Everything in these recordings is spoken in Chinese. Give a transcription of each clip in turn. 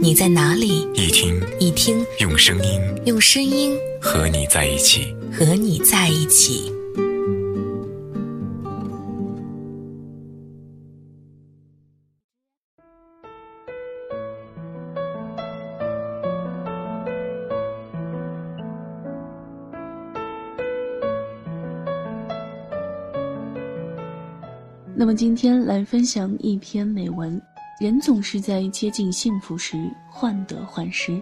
你在哪里，一听一听，用声音，用声音和你在一起，和你在一起。那么今天来分享一篇美文。人总是在接近幸福时患得患失。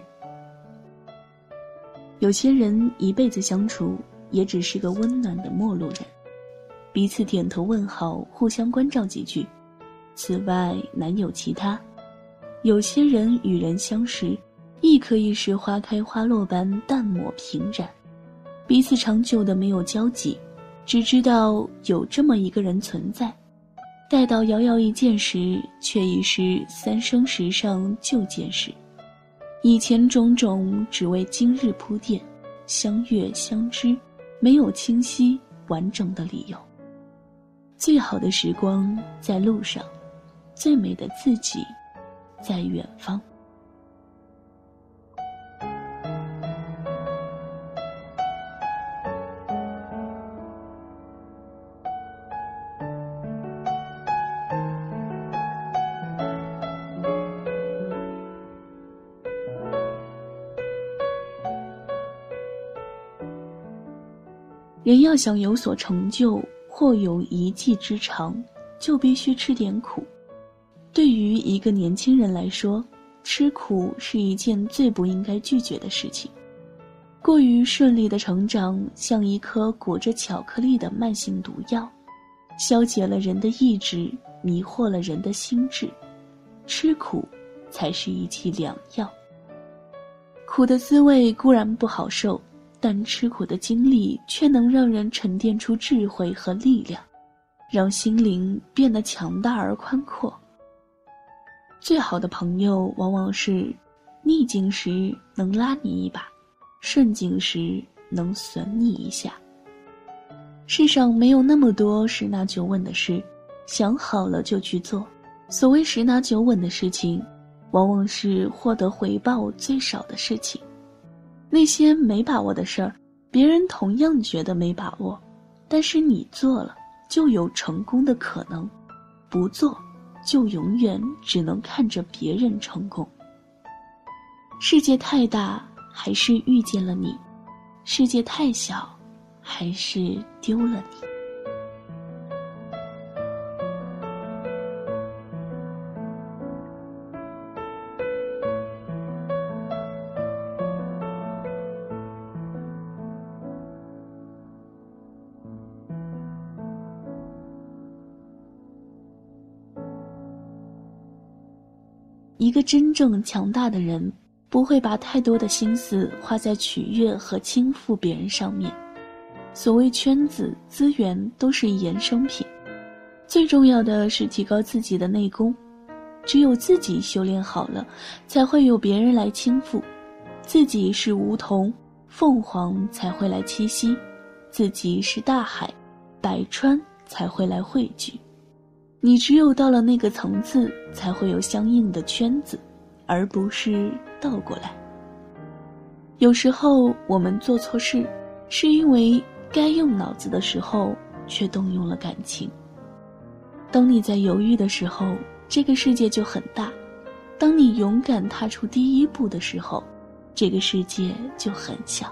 有些人一辈子相处，也只是个温暖的陌路人，彼此点头问好，互相关照几句，此外难有其他。有些人与人相识，亦可以是花开花落般淡漠平然，彼此长久的没有交集，只知道有这么一个人存在。待到遥遥一见时，却已是三生石上旧见时。以前种种，只为今日铺垫，相悦相知，没有清晰完整的理由。最好的时光在路上，最美的自己在远方。人要想有所成就，或有一技之长，就必须吃点苦。对于一个年轻人来说，吃苦是一件最不应该拒绝的事情。过于顺利的成长，像一颗裹着巧克力的慢性毒药，消解了人的意志，迷惑了人的心智。吃苦，才是一剂良药。苦的滋味固然不好受。但吃苦的经历却能让人沉淀出智慧和力量，让心灵变得强大而宽阔。最好的朋友往往是，逆境时能拉你一把，顺境时能损你一下。世上没有那么多十拿九稳的事，想好了就去做。所谓十拿九稳的事情，往往是获得回报最少的事情。那些没把握的事儿，别人同样觉得没把握，但是你做了，就有成功的可能；不做，就永远只能看着别人成功。世界太大，还是遇见了你；世界太小，还是丢了你。一个真正强大的人，不会把太多的心思花在取悦和倾覆别人上面。所谓圈子资源都是衍生品，最重要的是提高自己的内功。只有自己修炼好了，才会有别人来倾覆。自己是梧桐，凤凰才会来栖息；自己是大海，百川才会来汇聚。你只有到了那个层次，才会有相应的圈子，而不是倒过来。有时候我们做错事，是因为该用脑子的时候却动用了感情。当你在犹豫的时候，这个世界就很大；当你勇敢踏出第一步的时候，这个世界就很小。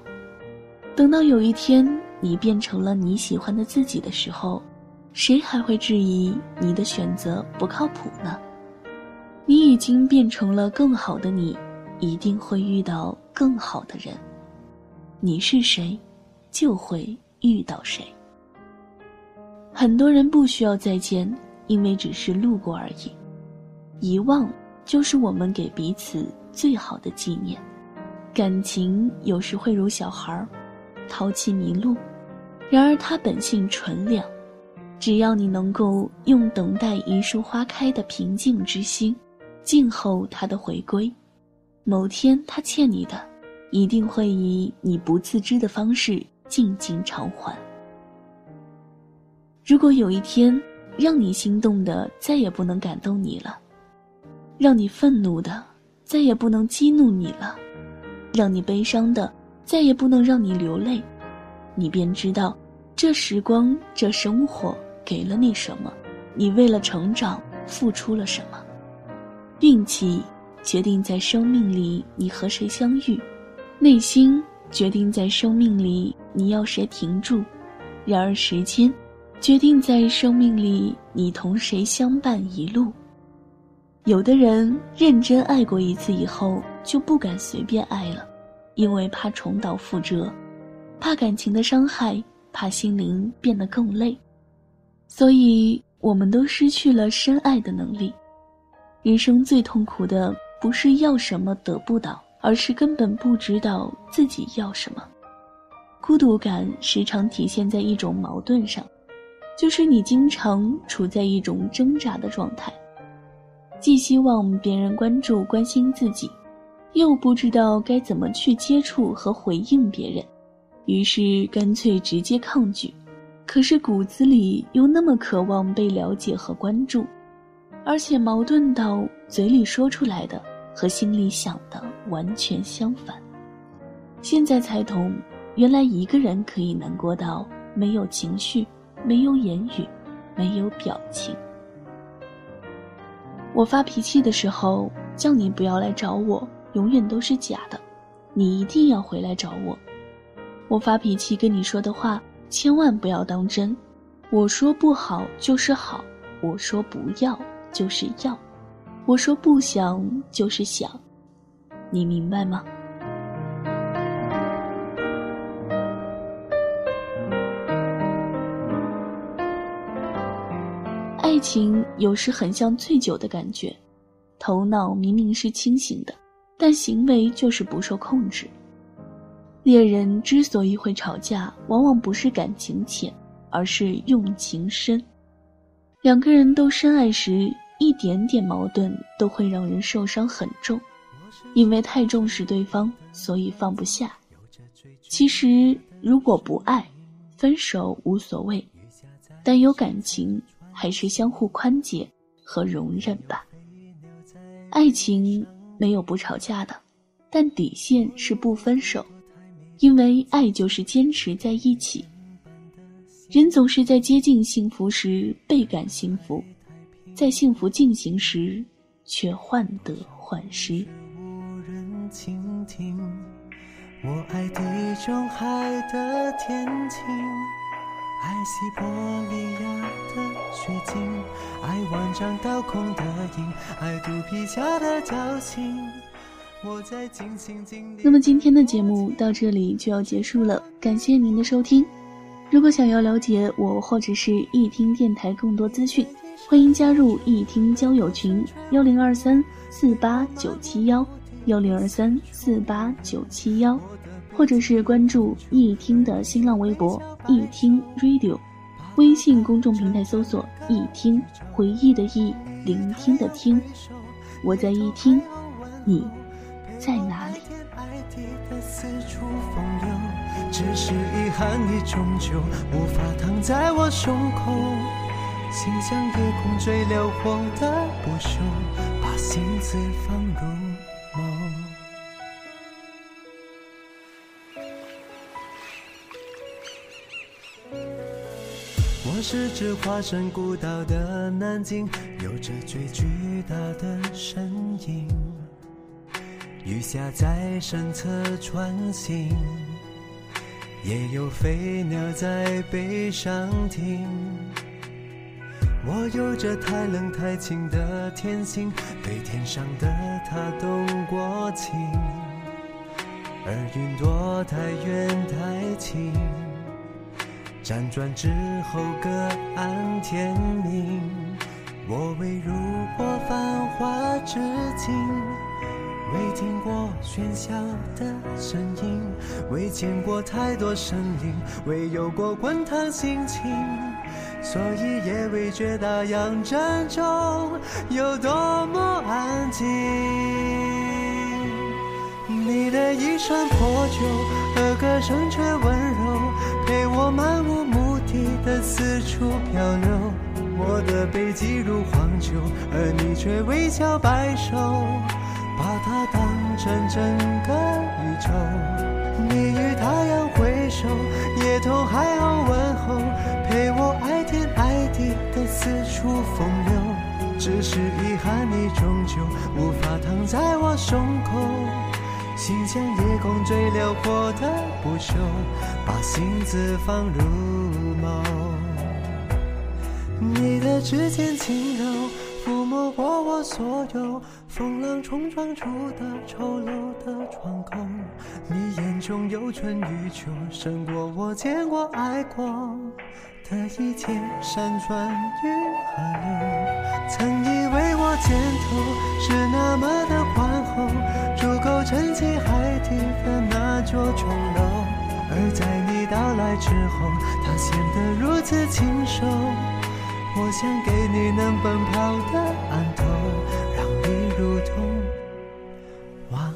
等到有一天你变成了你喜欢的自己的时候。谁还会质疑你的选择不靠谱呢？你已经变成了更好的你，一定会遇到更好的人。你是谁，就会遇到谁。很多人不需要再见，因为只是路过而已。遗忘就是我们给彼此最好的纪念。感情有时会如小孩儿，淘气迷路，然而他本性纯良。只要你能够用等待一树花开的平静之心，静候它的回归，某天他欠你的，一定会以你不自知的方式静静偿还。如果有一天，让你心动的再也不能感动你了，让你愤怒的再也不能激怒你了，让你悲伤的再也不能让你流泪，你便知道，这时光，这生活。给了你什么，你为了成长付出了什么？运气决定在生命里你和谁相遇，内心决定在生命里你要谁停住，然而时间决定在生命里你同谁相伴一路。有的人认真爱过一次以后就不敢随便爱了，因为怕重蹈覆辙，怕感情的伤害，怕心灵变得更累。所以，我们都失去了深爱的能力。人生最痛苦的，不是要什么得不到，而是根本不知道自己要什么。孤独感时常体现在一种矛盾上，就是你经常处在一种挣扎的状态，既希望别人关注关心自己，又不知道该怎么去接触和回应别人，于是干脆直接抗拒。可是骨子里又那么渴望被了解和关注，而且矛盾到嘴里说出来的和心里想的完全相反。现在才懂，原来一个人可以难过到没有情绪、没有言语、没有表情。我发脾气的时候叫你不要来找我，永远都是假的，你一定要回来找我。我发脾气跟你说的话。千万不要当真，我说不好就是好，我说不要就是要，我说不想就是想，你明白吗？爱情有时很像醉酒的感觉，头脑明明是清醒的，但行为就是不受控制。恋人之所以会吵架，往往不是感情浅，而是用情深。两个人都深爱时，一点点矛盾都会让人受伤很重，因为太重视对方，所以放不下。其实，如果不爱，分手无所谓；但有感情，还是相互宽解和容忍吧。爱情没有不吵架的，但底线是不分手。因为爱就是坚持在一起。人总是在接近幸福时倍感幸福，在幸福进行时却患得患失。我爱地中海的天晴，爱西伯利亚的雪景，爱万丈高空的鹰，爱肚皮下的侥幸。那么今天的节目到这里就要结束了，感谢您的收听。如果想要了解我或者是易听电台更多资讯，欢迎加入易听交友群幺零二三四八九七幺幺零二三四八九七幺，或者是关注易听的新浪微博易听 Radio，微信公众平台搜索易听回忆的忆聆听的听，我在易听，你。在哪里？只是遗憾，你终究无法躺在我胸口。心像夜空最辽阔的不朽，把心思放入梦。我是只化身孤岛的南京，有着最巨大的身影。雨下在山侧穿行，也有飞鸟在背上停。我有着太冷太清的天性，对天上的他动过情，而云朵太远太轻，辗转之后各安天命。我为如果繁华之境。未听过喧嚣的声音，未见过太多身影，未有过滚烫心情，所以也未觉大洋正中有多么安静。你的一串破旧而歌声却温柔，陪我漫无目的的四处漂流。我的背脊如荒丘，而你却微笑摆首，把它当成整个宇宙。你与太阳挥手，夜同海鸥问候，陪我爱天爱地的四处风流。只是遗憾，你终究无法躺在我胸口。心像夜空最辽阔的不朽，把心字放入眸。你的指尖轻柔，过我所有风浪冲撞出的丑陋的窗口。你眼中有春与秋，胜过我见过爱过的一切山川与河流。曾以为我肩头是那么的宽厚，足够撑起海底的那座琼楼，而在你到来之后，它显得如此清瘦。我想给你能奔跑的岸头让你如同王后